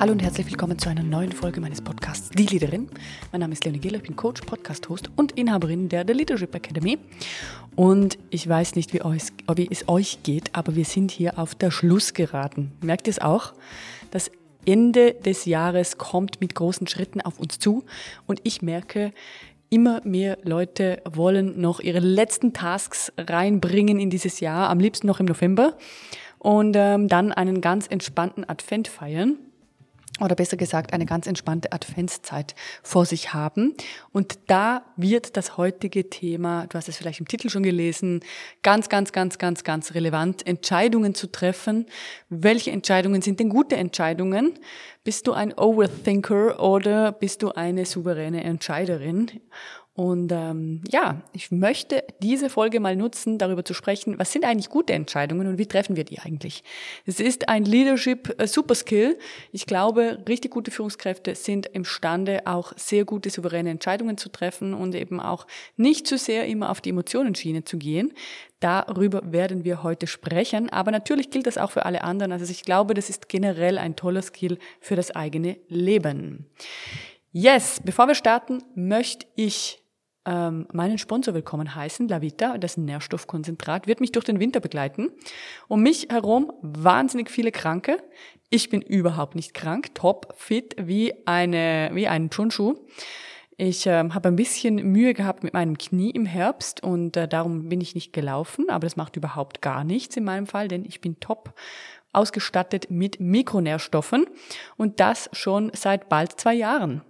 Hallo und herzlich willkommen zu einer neuen Folge meines Podcasts Die Leaderin. Mein Name ist Leonie Giller, ich bin Coach, Podcast-Host und Inhaberin der The Leadership Academy. Und ich weiß nicht, wie, euch, wie es euch geht, aber wir sind hier auf der Schlussgeraden. Merkt ihr es auch? Das Ende des Jahres kommt mit großen Schritten auf uns zu und ich merke, immer mehr Leute wollen noch ihre letzten Tasks reinbringen in dieses Jahr, am liebsten noch im November und ähm, dann einen ganz entspannten Advent feiern oder besser gesagt eine ganz entspannte Adventszeit vor sich haben. Und da wird das heutige Thema, du hast es vielleicht im Titel schon gelesen, ganz, ganz, ganz, ganz, ganz relevant, Entscheidungen zu treffen. Welche Entscheidungen sind denn gute Entscheidungen? Bist du ein Overthinker oder bist du eine souveräne Entscheiderin? Und ähm, ja, ich möchte diese Folge mal nutzen, darüber zu sprechen, was sind eigentlich gute Entscheidungen und wie treffen wir die eigentlich. Es ist ein Leadership äh, Super Skill. Ich glaube, richtig gute Führungskräfte sind imstande, auch sehr gute souveräne Entscheidungen zu treffen und eben auch nicht zu sehr immer auf die Emotionenschiene zu gehen. Darüber werden wir heute sprechen, aber natürlich gilt das auch für alle anderen. Also ich glaube, das ist generell ein toller Skill für das eigene Leben. Yes, bevor wir starten, möchte ich ähm, meinen Sponsor willkommen heißen, Lavita, das Nährstoffkonzentrat, wird mich durch den Winter begleiten. Um mich herum wahnsinnig viele Kranke. Ich bin überhaupt nicht krank, top, fit wie eine, wie ein Chunshu. Ich ähm, habe ein bisschen Mühe gehabt mit meinem Knie im Herbst und äh, darum bin ich nicht gelaufen, aber das macht überhaupt gar nichts in meinem Fall, denn ich bin top ausgestattet mit Mikronährstoffen und das schon seit bald zwei Jahren.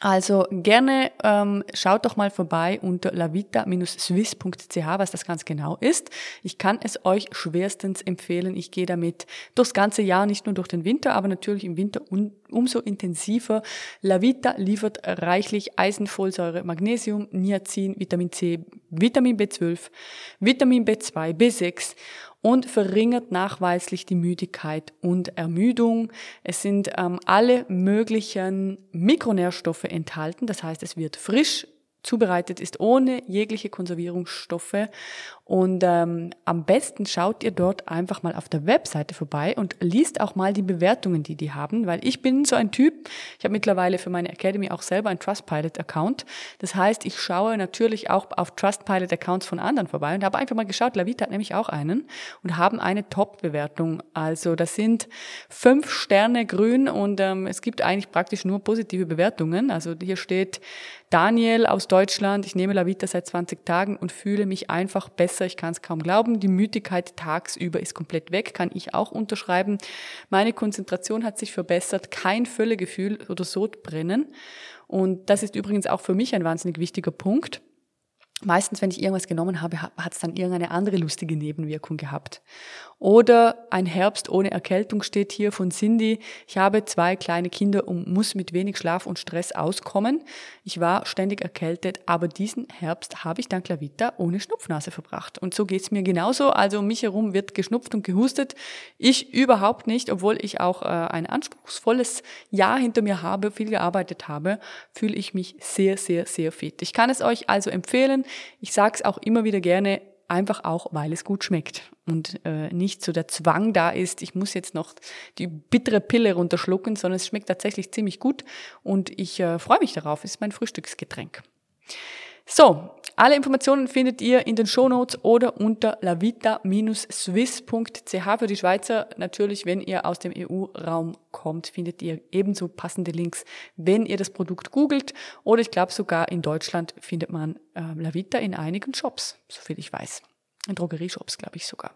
Also gerne ähm, schaut doch mal vorbei unter lavita-swiss.ch, was das ganz genau ist. Ich kann es euch schwerstens empfehlen. Ich gehe damit durchs ganze Jahr, nicht nur durch den Winter, aber natürlich im Winter un umso intensiver. Lavita liefert reichlich Eisenfolsäure, Magnesium, Niacin, Vitamin C, Vitamin B12, Vitamin B2, B6 und verringert nachweislich die Müdigkeit und Ermüdung. Es sind ähm, alle möglichen Mikronährstoffe enthalten, das heißt, es wird frisch zubereitet ist ohne jegliche Konservierungsstoffe. Und ähm, am besten schaut ihr dort einfach mal auf der Webseite vorbei und liest auch mal die Bewertungen, die die haben, weil ich bin so ein Typ, ich habe mittlerweile für meine Academy auch selber ein Trustpilot-Account. Das heißt, ich schaue natürlich auch auf Trustpilot-Accounts von anderen vorbei und habe einfach mal geschaut, Lavita hat nämlich auch einen und haben eine Top-Bewertung. Also das sind fünf Sterne grün und ähm, es gibt eigentlich praktisch nur positive Bewertungen. Also hier steht Daniel aus Deutschland, ich nehme Lavita seit 20 Tagen und fühle mich einfach besser. Ich kann es kaum glauben. Die Müdigkeit tagsüber ist komplett weg, kann ich auch unterschreiben. Meine Konzentration hat sich verbessert, kein Völlegefühl oder Sodbrennen. Und das ist übrigens auch für mich ein wahnsinnig wichtiger Punkt. Meistens, wenn ich irgendwas genommen habe, hat es dann irgendeine andere lustige Nebenwirkung gehabt. Oder ein Herbst ohne Erkältung steht hier von Cindy. Ich habe zwei kleine Kinder und muss mit wenig Schlaf und Stress auskommen. Ich war ständig erkältet, aber diesen Herbst habe ich dank Lavita ohne Schnupfnase verbracht. Und so geht's mir genauso. Also um mich herum wird geschnupft und gehustet. Ich überhaupt nicht, obwohl ich auch äh, ein anspruchsvolles Jahr hinter mir habe, viel gearbeitet habe, fühle ich mich sehr, sehr, sehr fit. Ich kann es euch also empfehlen. Ich sage es auch immer wieder gerne, einfach auch, weil es gut schmeckt und äh, nicht so der Zwang da ist, ich muss jetzt noch die bittere Pille runterschlucken, sondern es schmeckt tatsächlich ziemlich gut und ich äh, freue mich darauf. Es ist mein Frühstücksgetränk. So, alle Informationen findet ihr in den Shownotes oder unter lavita-swiss.ch für die Schweizer. Natürlich, wenn ihr aus dem EU-Raum kommt, findet ihr ebenso passende Links, wenn ihr das Produkt googelt. Oder ich glaube sogar in Deutschland findet man äh, Lavita in einigen Shops, soviel ich weiß. In Drogerieshops, glaube ich sogar.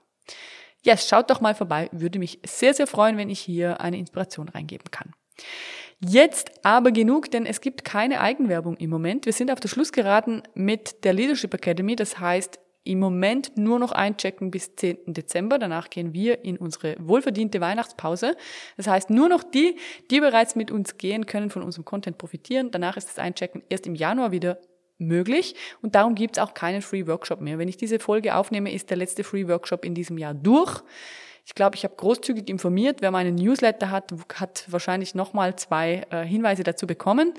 Yes, schaut doch mal vorbei. Würde mich sehr, sehr freuen, wenn ich hier eine Inspiration reingeben kann. Jetzt aber genug, denn es gibt keine Eigenwerbung im Moment. Wir sind auf der Schluss geraten mit der Leadership Academy. Das heißt, im Moment nur noch einchecken bis 10. Dezember. Danach gehen wir in unsere wohlverdiente Weihnachtspause. Das heißt, nur noch die, die bereits mit uns gehen, können von unserem Content profitieren. Danach ist das Einchecken erst im Januar wieder möglich und darum gibt es auch keinen Free Workshop mehr. Wenn ich diese Folge aufnehme, ist der letzte Free Workshop in diesem Jahr durch. Ich glaube, ich habe großzügig informiert. Wer meinen Newsletter hat, hat wahrscheinlich nochmal zwei äh, Hinweise dazu bekommen.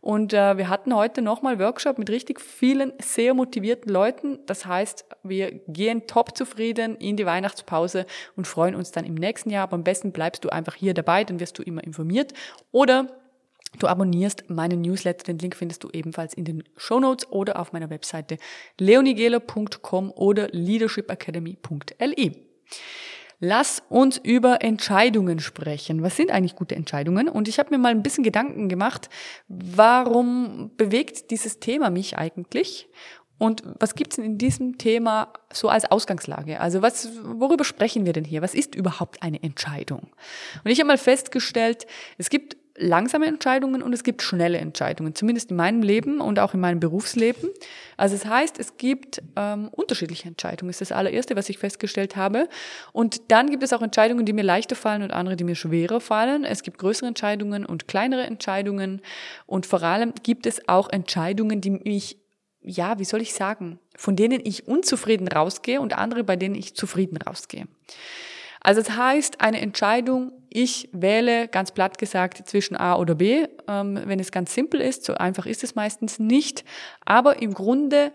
Und äh, wir hatten heute nochmal Workshop mit richtig vielen sehr motivierten Leuten. Das heißt, wir gehen top zufrieden in die Weihnachtspause und freuen uns dann im nächsten Jahr. Aber am besten bleibst du einfach hier dabei, dann wirst du immer informiert. Oder Du abonnierst meinen Newsletter, den Link findest du ebenfalls in den Show Notes oder auf meiner Webseite leonigela.com oder leadershipacademy.li. Lass uns über Entscheidungen sprechen. Was sind eigentlich gute Entscheidungen? Und ich habe mir mal ein bisschen Gedanken gemacht, warum bewegt dieses Thema mich eigentlich? Und was gibt's denn in diesem Thema so als Ausgangslage? Also was, worüber sprechen wir denn hier? Was ist überhaupt eine Entscheidung? Und ich habe mal festgestellt, es gibt langsame Entscheidungen und es gibt schnelle Entscheidungen, zumindest in meinem Leben und auch in meinem Berufsleben. Also es heißt, es gibt ähm, unterschiedliche Entscheidungen, ist das allererste, was ich festgestellt habe. Und dann gibt es auch Entscheidungen, die mir leichter fallen und andere, die mir schwerer fallen. Es gibt größere Entscheidungen und kleinere Entscheidungen und vor allem gibt es auch Entscheidungen, die mich ja, wie soll ich sagen, von denen ich unzufrieden rausgehe und andere, bei denen ich zufrieden rausgehe. Also das heißt, eine Entscheidung, ich wähle ganz platt gesagt zwischen A oder B, ähm, wenn es ganz simpel ist, so einfach ist es meistens nicht, aber im Grunde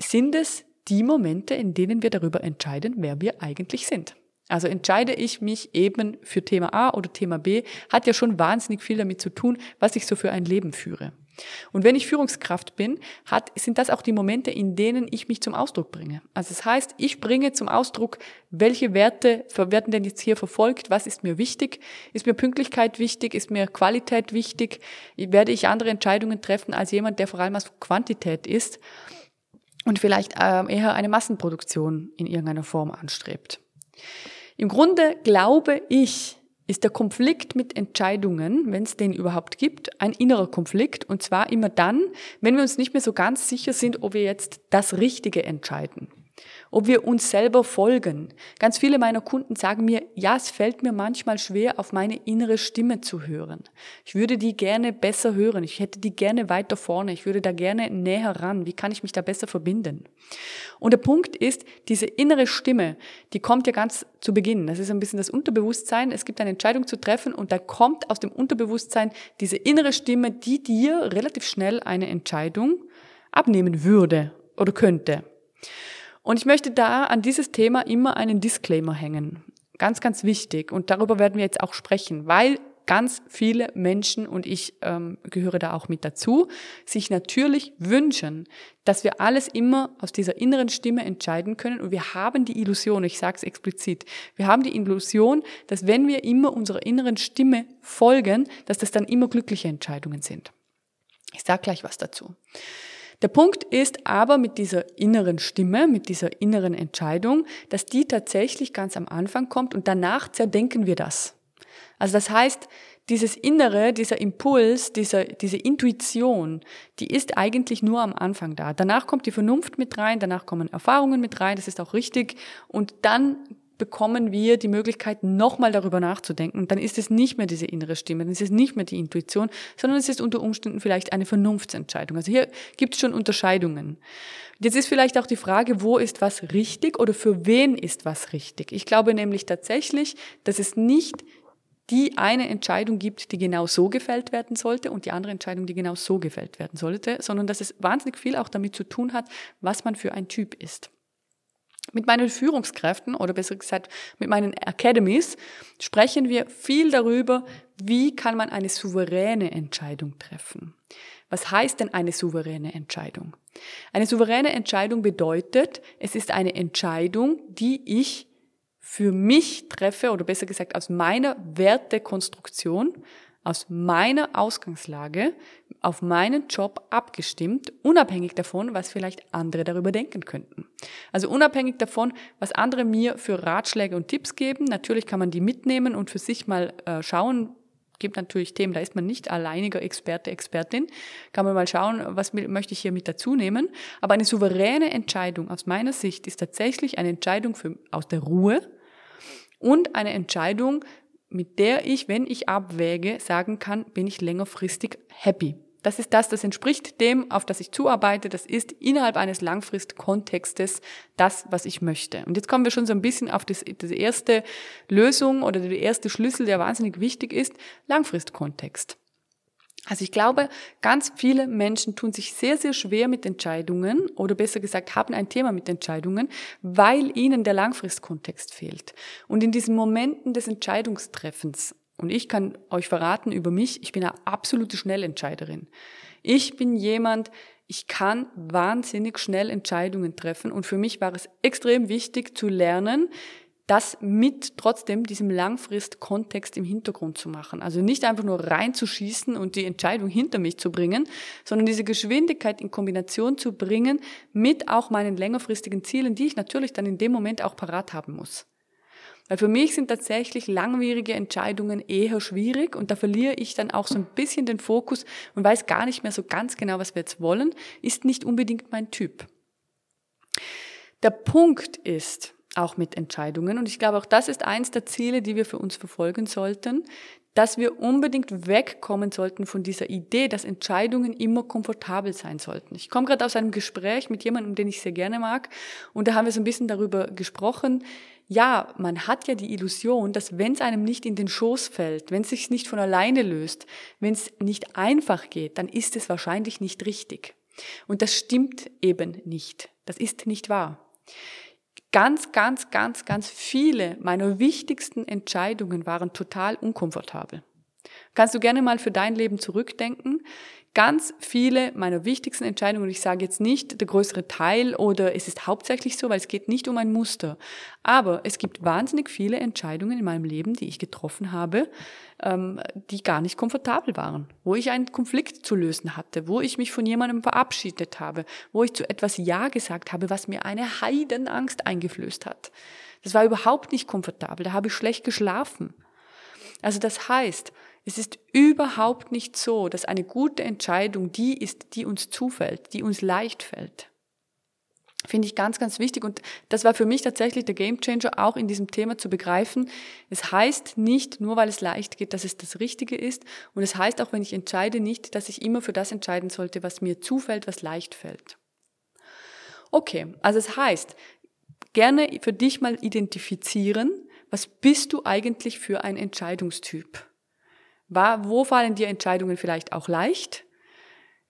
sind es die Momente, in denen wir darüber entscheiden, wer wir eigentlich sind. Also entscheide ich mich eben für Thema A oder Thema B, hat ja schon wahnsinnig viel damit zu tun, was ich so für ein Leben führe. Und wenn ich Führungskraft bin, hat, sind das auch die Momente, in denen ich mich zum Ausdruck bringe. Also das heißt, ich bringe zum Ausdruck, welche Werte werden denn jetzt hier verfolgt, was ist mir wichtig, ist mir Pünktlichkeit wichtig, ist mir Qualität wichtig, werde ich andere Entscheidungen treffen als jemand, der vor allem aus Quantität ist und vielleicht ähm, eher eine Massenproduktion in irgendeiner Form anstrebt. Im Grunde glaube ich, ist der Konflikt mit Entscheidungen, wenn es den überhaupt gibt, ein innerer Konflikt. Und zwar immer dann, wenn wir uns nicht mehr so ganz sicher sind, ob wir jetzt das Richtige entscheiden ob wir uns selber folgen. Ganz viele meiner Kunden sagen mir, ja, es fällt mir manchmal schwer, auf meine innere Stimme zu hören. Ich würde die gerne besser hören. Ich hätte die gerne weiter vorne. Ich würde da gerne näher ran. Wie kann ich mich da besser verbinden? Und der Punkt ist, diese innere Stimme, die kommt ja ganz zu Beginn. Das ist ein bisschen das Unterbewusstsein. Es gibt eine Entscheidung zu treffen und da kommt aus dem Unterbewusstsein diese innere Stimme, die dir relativ schnell eine Entscheidung abnehmen würde oder könnte. Und ich möchte da an dieses Thema immer einen Disclaimer hängen. Ganz, ganz wichtig. Und darüber werden wir jetzt auch sprechen, weil ganz viele Menschen, und ich ähm, gehöre da auch mit dazu, sich natürlich wünschen, dass wir alles immer aus dieser inneren Stimme entscheiden können. Und wir haben die Illusion, ich sage es explizit, wir haben die Illusion, dass wenn wir immer unserer inneren Stimme folgen, dass das dann immer glückliche Entscheidungen sind. Ich sage gleich was dazu. Der Punkt ist aber mit dieser inneren Stimme, mit dieser inneren Entscheidung, dass die tatsächlich ganz am Anfang kommt und danach zerdenken wir das. Also das heißt, dieses Innere, dieser Impuls, dieser, diese Intuition, die ist eigentlich nur am Anfang da. Danach kommt die Vernunft mit rein, danach kommen Erfahrungen mit rein, das ist auch richtig. Und dann bekommen wir die Möglichkeit, nochmal darüber nachzudenken. Dann ist es nicht mehr diese innere Stimme, dann ist es nicht mehr die Intuition, sondern es ist unter Umständen vielleicht eine Vernunftsentscheidung. Also hier gibt es schon Unterscheidungen. Jetzt ist vielleicht auch die Frage, wo ist was richtig oder für wen ist was richtig? Ich glaube nämlich tatsächlich, dass es nicht die eine Entscheidung gibt, die genau so gefällt werden sollte und die andere Entscheidung, die genau so gefällt werden sollte, sondern dass es wahnsinnig viel auch damit zu tun hat, was man für ein Typ ist. Mit meinen Führungskräften oder besser gesagt mit meinen Academies sprechen wir viel darüber, wie kann man eine souveräne Entscheidung treffen. Was heißt denn eine souveräne Entscheidung? Eine souveräne Entscheidung bedeutet, es ist eine Entscheidung, die ich für mich treffe oder besser gesagt aus meiner Wertekonstruktion, aus meiner Ausgangslage auf meinen Job abgestimmt, unabhängig davon, was vielleicht andere darüber denken könnten. Also unabhängig davon, was andere mir für Ratschläge und Tipps geben. Natürlich kann man die mitnehmen und für sich mal äh, schauen. Gibt natürlich Themen, da ist man nicht alleiniger Experte, Expertin. Kann man mal schauen, was möchte ich hier mit dazu nehmen. Aber eine souveräne Entscheidung aus meiner Sicht ist tatsächlich eine Entscheidung für, aus der Ruhe und eine Entscheidung, mit der ich, wenn ich abwäge, sagen kann, bin ich längerfristig happy. Das ist das, das entspricht dem, auf das ich zuarbeite. Das ist innerhalb eines Langfristkontextes das, was ich möchte. Und jetzt kommen wir schon so ein bisschen auf das, das erste Lösung oder der erste Schlüssel, der wahnsinnig wichtig ist. Langfristkontext. Also ich glaube, ganz viele Menschen tun sich sehr, sehr schwer mit Entscheidungen oder besser gesagt haben ein Thema mit Entscheidungen, weil ihnen der Langfristkontext fehlt. Und in diesen Momenten des Entscheidungstreffens, und ich kann euch verraten über mich, ich bin eine absolute Schnellentscheiderin. Ich bin jemand, ich kann wahnsinnig schnell Entscheidungen treffen und für mich war es extrem wichtig zu lernen, das mit trotzdem diesem Langfrist-Kontext im Hintergrund zu machen. Also nicht einfach nur reinzuschießen und die Entscheidung hinter mich zu bringen, sondern diese Geschwindigkeit in Kombination zu bringen mit auch meinen längerfristigen Zielen, die ich natürlich dann in dem Moment auch parat haben muss. Weil für mich sind tatsächlich langwierige Entscheidungen eher schwierig und da verliere ich dann auch so ein bisschen den Fokus und weiß gar nicht mehr so ganz genau, was wir jetzt wollen, ist nicht unbedingt mein Typ. Der Punkt ist, auch mit Entscheidungen. Und ich glaube, auch das ist eins der Ziele, die wir für uns verfolgen sollten, dass wir unbedingt wegkommen sollten von dieser Idee, dass Entscheidungen immer komfortabel sein sollten. Ich komme gerade aus einem Gespräch mit jemandem, den ich sehr gerne mag, und da haben wir so ein bisschen darüber gesprochen. Ja, man hat ja die Illusion, dass wenn es einem nicht in den Schoß fällt, wenn es sich nicht von alleine löst, wenn es nicht einfach geht, dann ist es wahrscheinlich nicht richtig. Und das stimmt eben nicht. Das ist nicht wahr ganz, ganz, ganz, ganz viele meiner wichtigsten Entscheidungen waren total unkomfortabel. Kannst du gerne mal für dein Leben zurückdenken? Ganz viele meiner wichtigsten Entscheidungen, und ich sage jetzt nicht der größere Teil oder es ist hauptsächlich so, weil es geht nicht um ein Muster, aber es gibt wahnsinnig viele Entscheidungen in meinem Leben, die ich getroffen habe, ähm, die gar nicht komfortabel waren, wo ich einen Konflikt zu lösen hatte, wo ich mich von jemandem verabschiedet habe, wo ich zu etwas Ja gesagt habe, was mir eine Heidenangst eingeflößt hat. Das war überhaupt nicht komfortabel, da habe ich schlecht geschlafen. Also das heißt, es ist überhaupt nicht so, dass eine gute Entscheidung die ist, die uns zufällt, die uns leicht fällt. Finde ich ganz, ganz wichtig. Und das war für mich tatsächlich der Gamechanger auch in diesem Thema zu begreifen. Es heißt nicht, nur weil es leicht geht, dass es das Richtige ist. Und es heißt auch, wenn ich entscheide, nicht, dass ich immer für das entscheiden sollte, was mir zufällt, was leicht fällt. Okay, also es heißt, gerne für dich mal identifizieren, was bist du eigentlich für ein Entscheidungstyp? Wo fallen dir Entscheidungen vielleicht auch leicht?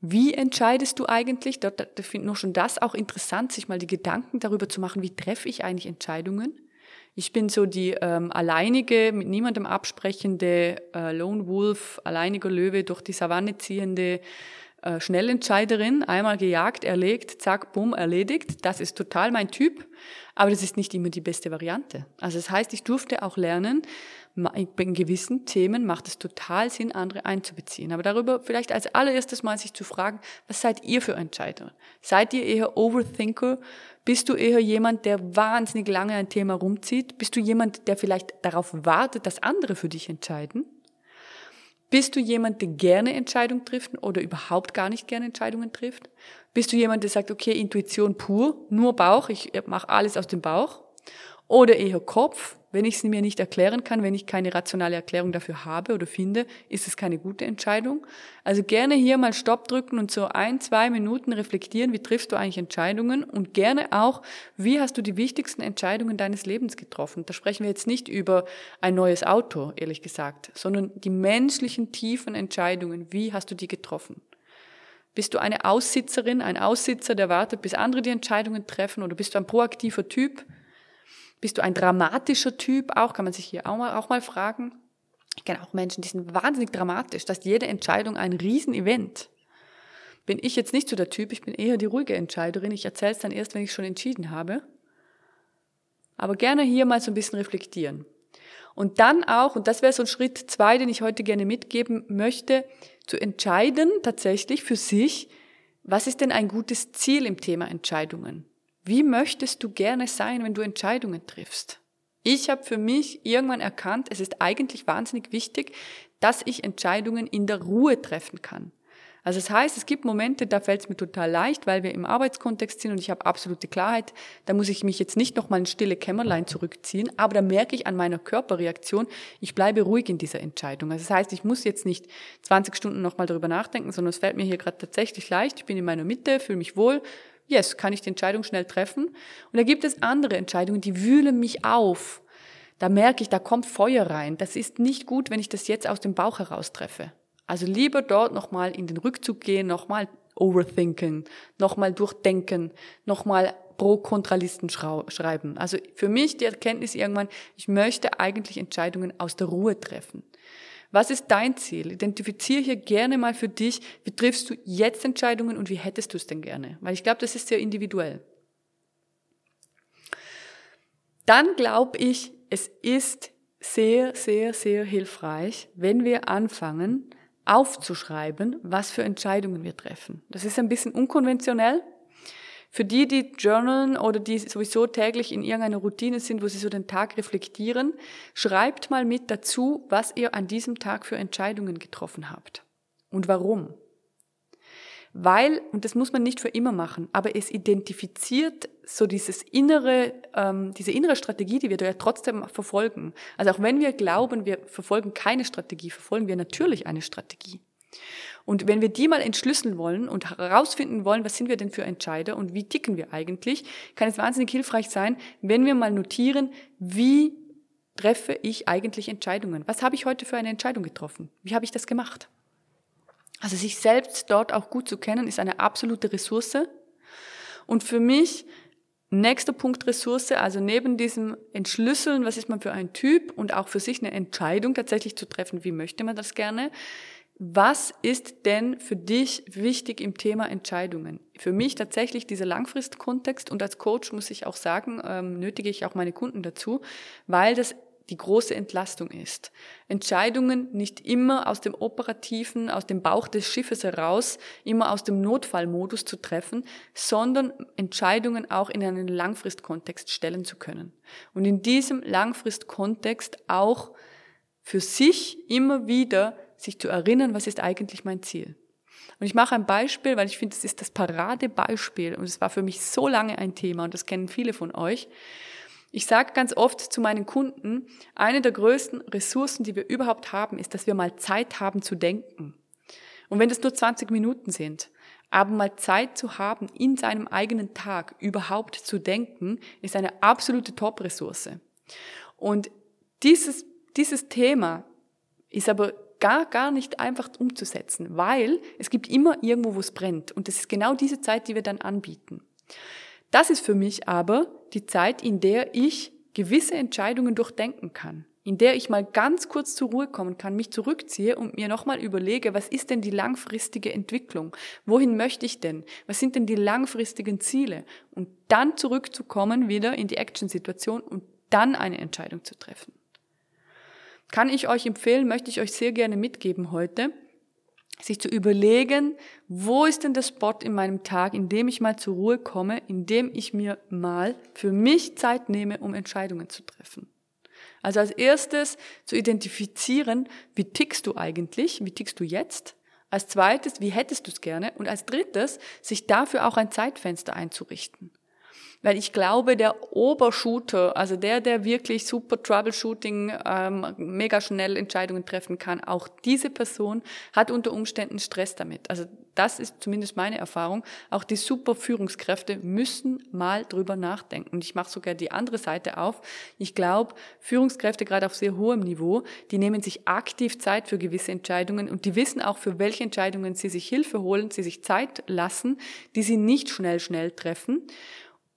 Wie entscheidest du eigentlich? Dort, finde ich schon das auch interessant, sich mal die Gedanken darüber zu machen, wie treffe ich eigentlich Entscheidungen? Ich bin so die ähm, alleinige, mit niemandem absprechende äh, Lone Wolf, alleiniger Löwe durch die Savanne ziehende äh, Schnellentscheiderin. Einmal gejagt, erlegt, zack, bumm, erledigt. Das ist total mein Typ. Aber das ist nicht immer die beste Variante. Also das heißt, ich durfte auch lernen, in gewissen Themen macht es total Sinn, andere einzubeziehen. Aber darüber vielleicht als allererstes mal sich zu fragen, was seid ihr für Entscheider? Seid ihr eher Overthinker? Bist du eher jemand, der wahnsinnig lange ein Thema rumzieht? Bist du jemand, der vielleicht darauf wartet, dass andere für dich entscheiden? Bist du jemand, der gerne Entscheidungen trifft oder überhaupt gar nicht gerne Entscheidungen trifft? Bist du jemand, der sagt, okay, Intuition pur, nur Bauch, ich mache alles aus dem Bauch? Oder eher Kopf, wenn ich es mir nicht erklären kann, wenn ich keine rationale Erklärung dafür habe oder finde, ist es keine gute Entscheidung. Also gerne hier mal Stopp drücken und so ein, zwei Minuten reflektieren, wie triffst du eigentlich Entscheidungen und gerne auch, wie hast du die wichtigsten Entscheidungen deines Lebens getroffen. Da sprechen wir jetzt nicht über ein neues Auto, ehrlich gesagt, sondern die menschlichen tiefen Entscheidungen. Wie hast du die getroffen? Bist du eine Aussitzerin, ein Aussitzer, der wartet, bis andere die Entscheidungen treffen oder bist du ein proaktiver Typ? Bist du ein dramatischer Typ? Auch kann man sich hier auch mal, auch mal fragen. Ich kenne auch Menschen, die sind wahnsinnig dramatisch. dass jede Entscheidung ein Riesenevent. Bin ich jetzt nicht so der Typ, ich bin eher die ruhige Entscheiderin. Ich erzähle es dann erst, wenn ich schon entschieden habe. Aber gerne hier mal so ein bisschen reflektieren. Und dann auch, und das wäre so ein Schritt zwei, den ich heute gerne mitgeben möchte, zu entscheiden tatsächlich für sich, was ist denn ein gutes Ziel im Thema Entscheidungen? Wie möchtest du gerne sein, wenn du Entscheidungen triffst? Ich habe für mich irgendwann erkannt, es ist eigentlich wahnsinnig wichtig, dass ich Entscheidungen in der Ruhe treffen kann. Also das heißt, es gibt Momente, da fällt es mir total leicht, weil wir im Arbeitskontext sind und ich habe absolute Klarheit. Da muss ich mich jetzt nicht nochmal in stille Kämmerlein zurückziehen, aber da merke ich an meiner Körperreaktion, ich bleibe ruhig in dieser Entscheidung. Also das heißt, ich muss jetzt nicht 20 Stunden nochmal darüber nachdenken, sondern es fällt mir hier gerade tatsächlich leicht. Ich bin in meiner Mitte, fühle mich wohl. Yes, kann ich die Entscheidung schnell treffen. Und da gibt es andere Entscheidungen, die wühlen mich auf. Da merke ich, da kommt Feuer rein. Das ist nicht gut, wenn ich das jetzt aus dem Bauch heraus treffe. Also lieber dort nochmal in den Rückzug gehen, nochmal overthinken, nochmal durchdenken, nochmal Pro-Kontralisten schreiben. Also für mich die Erkenntnis irgendwann, ich möchte eigentlich Entscheidungen aus der Ruhe treffen. Was ist dein Ziel? Identifiziere hier gerne mal für dich, wie triffst du jetzt Entscheidungen und wie hättest du es denn gerne? Weil ich glaube, das ist sehr individuell. Dann glaube ich, es ist sehr, sehr, sehr hilfreich, wenn wir anfangen, aufzuschreiben, was für Entscheidungen wir treffen. Das ist ein bisschen unkonventionell. Für die, die journalen oder die sowieso täglich in irgendeiner Routine sind, wo sie so den Tag reflektieren, schreibt mal mit dazu, was ihr an diesem Tag für Entscheidungen getroffen habt und warum. Weil, und das muss man nicht für immer machen, aber es identifiziert so dieses innere, ähm, diese innere Strategie, die wir da ja trotzdem verfolgen. Also auch wenn wir glauben, wir verfolgen keine Strategie, verfolgen wir natürlich eine Strategie. Und wenn wir die mal entschlüsseln wollen und herausfinden wollen, was sind wir denn für Entscheider und wie ticken wir eigentlich, kann es wahnsinnig hilfreich sein, wenn wir mal notieren, wie treffe ich eigentlich Entscheidungen? Was habe ich heute für eine Entscheidung getroffen? Wie habe ich das gemacht? Also sich selbst dort auch gut zu kennen, ist eine absolute Ressource. Und für mich nächster Punkt Ressource, also neben diesem Entschlüsseln, was ist man für ein Typ und auch für sich eine Entscheidung tatsächlich zu treffen, wie möchte man das gerne, was ist denn für dich wichtig im Thema Entscheidungen? Für mich tatsächlich dieser Langfristkontext und als Coach muss ich auch sagen, ähm, nötige ich auch meine Kunden dazu, weil das die große Entlastung ist. Entscheidungen nicht immer aus dem operativen, aus dem Bauch des Schiffes heraus, immer aus dem Notfallmodus zu treffen, sondern Entscheidungen auch in einen Langfristkontext stellen zu können. Und in diesem Langfristkontext auch für sich immer wieder sich zu erinnern, was ist eigentlich mein Ziel. Und ich mache ein Beispiel, weil ich finde, das ist das Paradebeispiel und es war für mich so lange ein Thema und das kennen viele von euch. Ich sage ganz oft zu meinen Kunden, eine der größten Ressourcen, die wir überhaupt haben, ist, dass wir mal Zeit haben zu denken. Und wenn das nur 20 Minuten sind, aber mal Zeit zu haben, in seinem eigenen Tag überhaupt zu denken, ist eine absolute Top-Ressource. Und dieses, dieses Thema ist aber gar, gar nicht einfach umzusetzen, weil es gibt immer irgendwo, wo es brennt. Und das ist genau diese Zeit, die wir dann anbieten. Das ist für mich aber die Zeit, in der ich gewisse Entscheidungen durchdenken kann, in der ich mal ganz kurz zur Ruhe kommen kann, mich zurückziehe und mir nochmal überlege, was ist denn die langfristige Entwicklung? Wohin möchte ich denn? Was sind denn die langfristigen Ziele? Und dann zurückzukommen wieder in die Action-Situation und dann eine Entscheidung zu treffen. Kann ich euch empfehlen, möchte ich euch sehr gerne mitgeben heute, sich zu überlegen, wo ist denn der Spot in meinem Tag, in dem ich mal zur Ruhe komme, in dem ich mir mal für mich Zeit nehme, um Entscheidungen zu treffen. Also als erstes zu identifizieren, wie tickst du eigentlich, wie tickst du jetzt? Als zweites, wie hättest du es gerne? Und als drittes, sich dafür auch ein Zeitfenster einzurichten. Weil ich glaube, der Obershooter, also der, der wirklich super Troubleshooting, ähm, mega schnell Entscheidungen treffen kann, auch diese Person hat unter Umständen Stress damit. Also das ist zumindest meine Erfahrung. Auch die super Führungskräfte müssen mal drüber nachdenken. Und ich mache sogar die andere Seite auf. Ich glaube, Führungskräfte gerade auf sehr hohem Niveau, die nehmen sich aktiv Zeit für gewisse Entscheidungen und die wissen auch, für welche Entscheidungen sie sich Hilfe holen, sie sich Zeit lassen, die sie nicht schnell, schnell treffen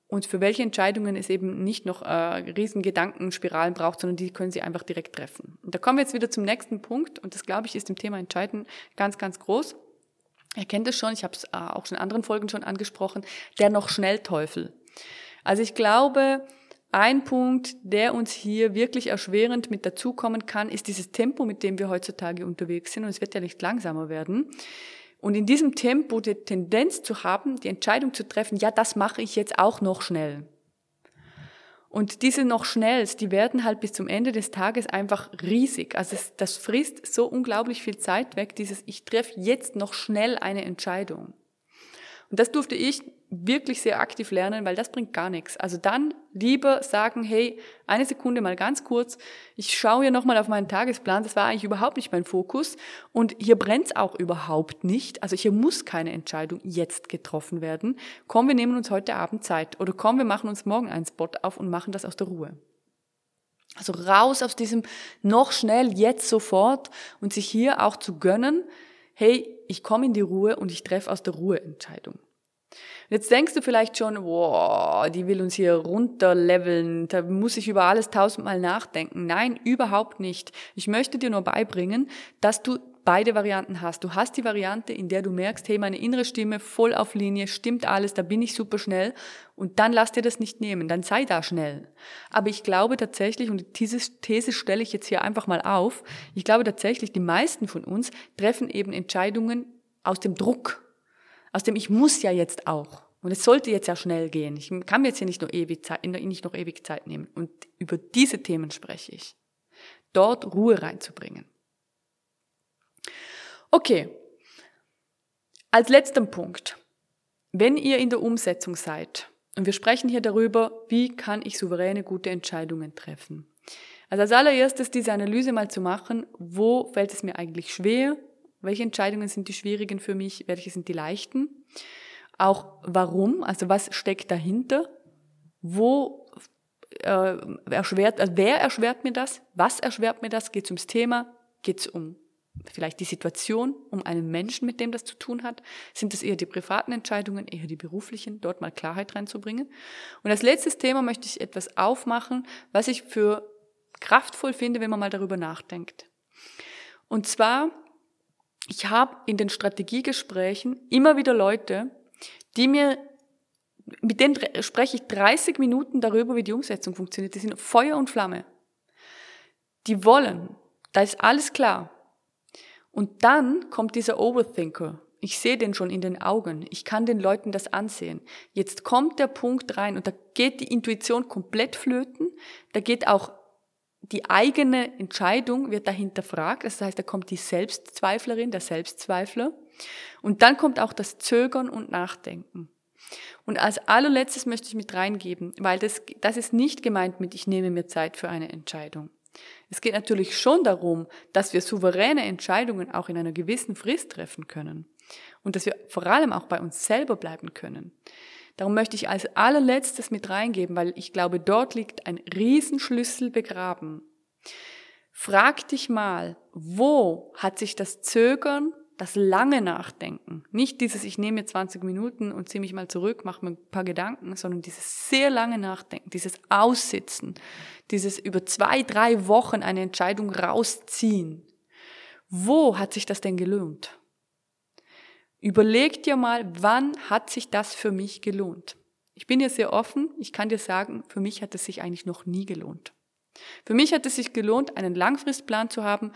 und für welche Entscheidungen es eben nicht noch äh, riesen Gedankenspiralen braucht, sondern die können Sie einfach direkt treffen. Und da kommen wir jetzt wieder zum nächsten Punkt und das, glaube ich, ist im Thema Entscheiden ganz, ganz groß. Ihr kennt es schon, ich habe es äh, auch schon in anderen Folgen schon angesprochen, der noch Schnellteufel. Also ich glaube, ein Punkt, der uns hier wirklich erschwerend mit dazukommen kann, ist dieses Tempo, mit dem wir heutzutage unterwegs sind und es wird ja nicht langsamer werden. Und in diesem Tempo die Tendenz zu haben, die Entscheidung zu treffen, ja, das mache ich jetzt auch noch schnell. Und diese noch schnells, die werden halt bis zum Ende des Tages einfach riesig. Also es, das frisst so unglaublich viel Zeit weg, dieses ich treffe jetzt noch schnell eine Entscheidung. Und das durfte ich wirklich sehr aktiv lernen, weil das bringt gar nichts. Also dann lieber sagen, hey, eine Sekunde mal ganz kurz, ich schaue hier nochmal auf meinen Tagesplan, das war eigentlich überhaupt nicht mein Fokus und hier brennt's auch überhaupt nicht. Also hier muss keine Entscheidung jetzt getroffen werden. Komm, wir nehmen uns heute Abend Zeit oder komm, wir machen uns morgen einen Spot auf und machen das aus der Ruhe. Also raus aus diesem noch schnell, jetzt sofort und sich hier auch zu gönnen, hey, ich komme in die Ruhe und ich treffe aus der Ruhe Entscheidung. Jetzt denkst du vielleicht schon, wow, die will uns hier runterleveln, da muss ich über alles tausendmal nachdenken. Nein, überhaupt nicht. Ich möchte dir nur beibringen, dass du beide Varianten hast. Du hast die Variante, in der du merkst, hey, meine innere Stimme voll auf Linie, stimmt alles, da bin ich super schnell und dann lass dir das nicht nehmen, dann sei da schnell. Aber ich glaube tatsächlich, und diese These stelle ich jetzt hier einfach mal auf, ich glaube tatsächlich, die meisten von uns treffen eben Entscheidungen aus dem Druck, aus dem ich muss ja jetzt auch. Und es sollte jetzt ja schnell gehen. Ich kann mir jetzt hier nicht noch ewig Zeit, nicht noch ewig Zeit nehmen. Und über diese Themen spreche ich. Dort Ruhe reinzubringen. Okay. Als letzten Punkt. Wenn ihr in der Umsetzung seid, und wir sprechen hier darüber, wie kann ich souveräne, gute Entscheidungen treffen. Also als allererstes diese Analyse mal zu machen, wo fällt es mir eigentlich schwer, welche Entscheidungen sind die schwierigen für mich? Welche sind die leichten? Auch warum? Also was steckt dahinter? Wo äh, erschwert, also wer erschwert mir das? Was erschwert mir das? Geht es ums Thema? Geht es um vielleicht die Situation, um einen Menschen, mit dem das zu tun hat? Sind es eher die privaten Entscheidungen, eher die beruflichen, dort mal Klarheit reinzubringen? Und als letztes Thema möchte ich etwas aufmachen, was ich für kraftvoll finde, wenn man mal darüber nachdenkt. Und zwar ich habe in den Strategiegesprächen immer wieder Leute, die mir, mit denen spreche ich 30 Minuten darüber, wie die Umsetzung funktioniert. Die sind Feuer und Flamme. Die wollen, da ist alles klar. Und dann kommt dieser Overthinker. Ich sehe den schon in den Augen. Ich kann den Leuten das ansehen. Jetzt kommt der Punkt rein und da geht die Intuition komplett flöten. Da geht auch die eigene Entscheidung wird dahinter fragt. Das heißt, da kommt die Selbstzweiflerin, der Selbstzweifler. Und dann kommt auch das Zögern und Nachdenken. Und als allerletztes möchte ich mit reingeben, weil das, das ist nicht gemeint mit, ich nehme mir Zeit für eine Entscheidung. Es geht natürlich schon darum, dass wir souveräne Entscheidungen auch in einer gewissen Frist treffen können. Und dass wir vor allem auch bei uns selber bleiben können. Darum möchte ich als allerletztes mit reingeben, weil ich glaube, dort liegt ein Riesenschlüssel begraben. Frag dich mal, wo hat sich das Zögern, das lange Nachdenken, nicht dieses, ich nehme mir 20 Minuten und ziehe mich mal zurück, mache mir ein paar Gedanken, sondern dieses sehr lange Nachdenken, dieses Aussitzen, dieses über zwei, drei Wochen eine Entscheidung rausziehen. Wo hat sich das denn gelohnt? Überleg dir mal, wann hat sich das für mich gelohnt? Ich bin ja sehr offen. Ich kann dir sagen, für mich hat es sich eigentlich noch nie gelohnt. Für mich hat es sich gelohnt, einen Langfristplan zu haben,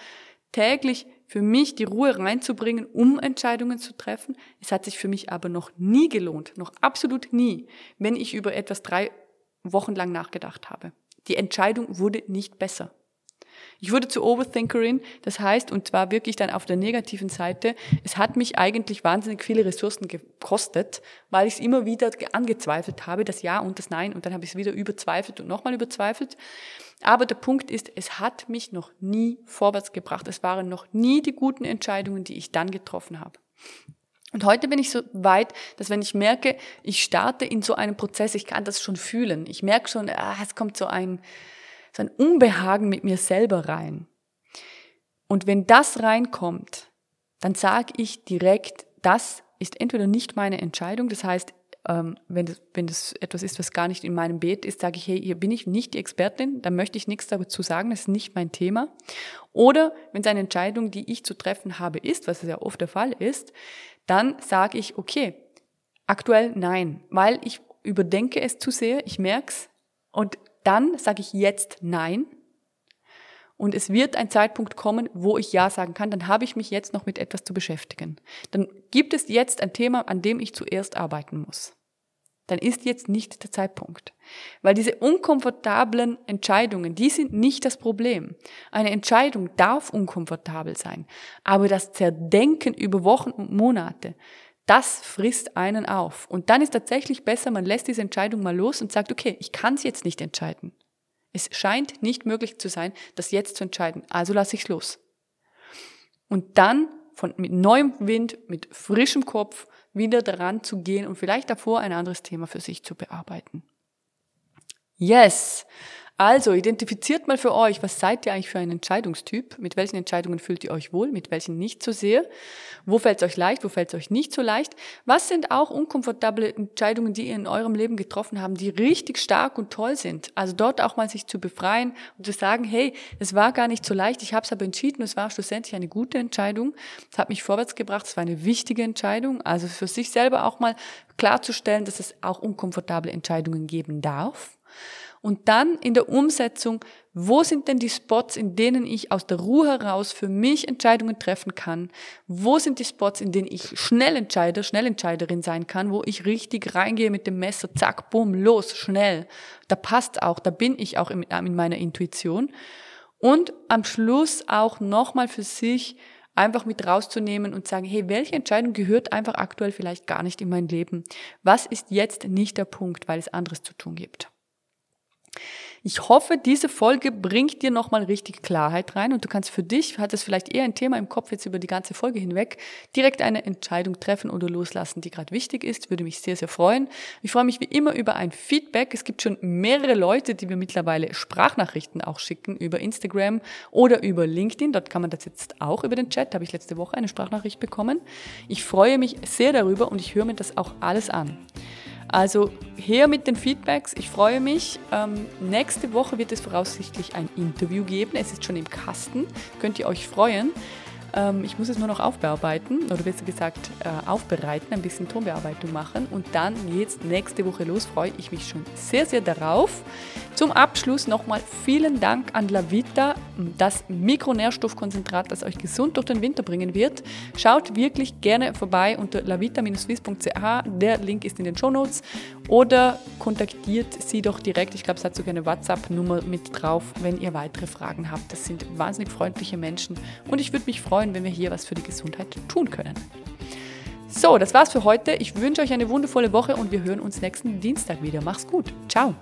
täglich für mich die Ruhe reinzubringen, um Entscheidungen zu treffen. Es hat sich für mich aber noch nie gelohnt, noch absolut nie, wenn ich über etwas drei Wochen lang nachgedacht habe. Die Entscheidung wurde nicht besser. Ich wurde zur Overthinkerin, das heißt, und zwar wirklich dann auf der negativen Seite, es hat mich eigentlich wahnsinnig viele Ressourcen gekostet, weil ich es immer wieder angezweifelt habe, das Ja und das Nein, und dann habe ich es wieder überzweifelt und nochmal überzweifelt. Aber der Punkt ist, es hat mich noch nie vorwärts gebracht. Es waren noch nie die guten Entscheidungen, die ich dann getroffen habe. Und heute bin ich so weit, dass wenn ich merke, ich starte in so einem Prozess, ich kann das schon fühlen. Ich merke schon, ah, es kommt so ein, so ein Unbehagen mit mir selber rein. Und wenn das reinkommt, dann sage ich direkt, das ist entweder nicht meine Entscheidung, das heißt, ähm, wenn, das, wenn das etwas ist, was gar nicht in meinem Beet ist, sage ich, hey, hier bin ich nicht die Expertin, dann möchte ich nichts dazu sagen, das ist nicht mein Thema. Oder wenn es eine Entscheidung, die ich zu treffen habe, ist, was ja oft der Fall ist, dann sage ich, okay, aktuell nein, weil ich überdenke es zu sehr, ich merke es und dann sage ich jetzt Nein. Und es wird ein Zeitpunkt kommen, wo ich Ja sagen kann. Dann habe ich mich jetzt noch mit etwas zu beschäftigen. Dann gibt es jetzt ein Thema, an dem ich zuerst arbeiten muss. dann ist jetzt nicht der Zeitpunkt. Weil diese unkomfortablen Entscheidungen, die sind nicht das Problem. Eine Entscheidung darf unkomfortabel sein, aber das Zerdenken über Wochen und Monate, das frisst einen auf. Und dann ist tatsächlich besser, man lässt diese Entscheidung mal los und sagt, okay, ich kann es jetzt nicht entscheiden. Es scheint nicht möglich zu sein, das jetzt zu entscheiden. Also lasse ich es los. Und dann von, mit neuem Wind, mit frischem Kopf wieder daran zu gehen und vielleicht davor ein anderes Thema für sich zu bearbeiten. Yes! Also identifiziert mal für euch, was seid ihr eigentlich für ein Entscheidungstyp? Mit welchen Entscheidungen fühlt ihr euch wohl, mit welchen nicht so sehr? Wo fällt es euch leicht, wo fällt es euch nicht so leicht? Was sind auch unkomfortable Entscheidungen, die ihr in eurem Leben getroffen habt, die richtig stark und toll sind? Also dort auch mal sich zu befreien und zu sagen, hey, es war gar nicht so leicht, ich habe es aber entschieden, es war schlussendlich eine gute Entscheidung. Es hat mich vorwärts gebracht, es war eine wichtige Entscheidung. Also für sich selber auch mal klarzustellen, dass es auch unkomfortable Entscheidungen geben darf. Und dann in der Umsetzung, wo sind denn die Spots, in denen ich aus der Ruhe heraus für mich Entscheidungen treffen kann? Wo sind die Spots, in denen ich schnell entscheide, Schnellentscheiderin sein kann, wo ich richtig reingehe mit dem Messer, zack, bumm, los, schnell. Da passt auch, da bin ich auch in, in meiner Intuition. Und am Schluss auch nochmal für sich einfach mit rauszunehmen und sagen, hey, welche Entscheidung gehört einfach aktuell vielleicht gar nicht in mein Leben? Was ist jetzt nicht der Punkt, weil es anderes zu tun gibt? Ich hoffe, diese Folge bringt dir nochmal richtig Klarheit rein und du kannst für dich, hat es vielleicht eher ein Thema im Kopf jetzt über die ganze Folge hinweg, direkt eine Entscheidung treffen oder loslassen, die gerade wichtig ist. Würde mich sehr, sehr freuen. Ich freue mich wie immer über ein Feedback. Es gibt schon mehrere Leute, die mir mittlerweile Sprachnachrichten auch schicken über Instagram oder über LinkedIn. Dort kann man das jetzt auch über den Chat. Da habe ich letzte Woche eine Sprachnachricht bekommen. Ich freue mich sehr darüber und ich höre mir das auch alles an. Also her mit den Feedbacks. Ich freue mich. Ähm, nächste Woche wird es voraussichtlich ein Interview geben. Es ist schon im Kasten. Könnt ihr euch freuen. Ähm, ich muss es nur noch aufbearbeiten oder besser gesagt äh, aufbereiten, ein bisschen Tonbearbeitung machen und dann geht's nächste Woche los. Freue ich mich schon sehr, sehr darauf. Zum Abschluss nochmal vielen Dank an Lavita, das Mikronährstoffkonzentrat, das euch gesund durch den Winter bringen wird. Schaut wirklich gerne vorbei unter lavita-swiss.ch. Der Link ist in den Show Notes oder kontaktiert sie doch direkt. Ich glaube, es hat sogar eine WhatsApp-Nummer mit drauf, wenn ihr weitere Fragen habt. Das sind wahnsinnig freundliche Menschen und ich würde mich freuen, freuen, wenn wir hier was für die Gesundheit tun können. So, das war's für heute. Ich wünsche euch eine wundervolle Woche und wir hören uns nächsten Dienstag wieder. Mach's gut. Ciao.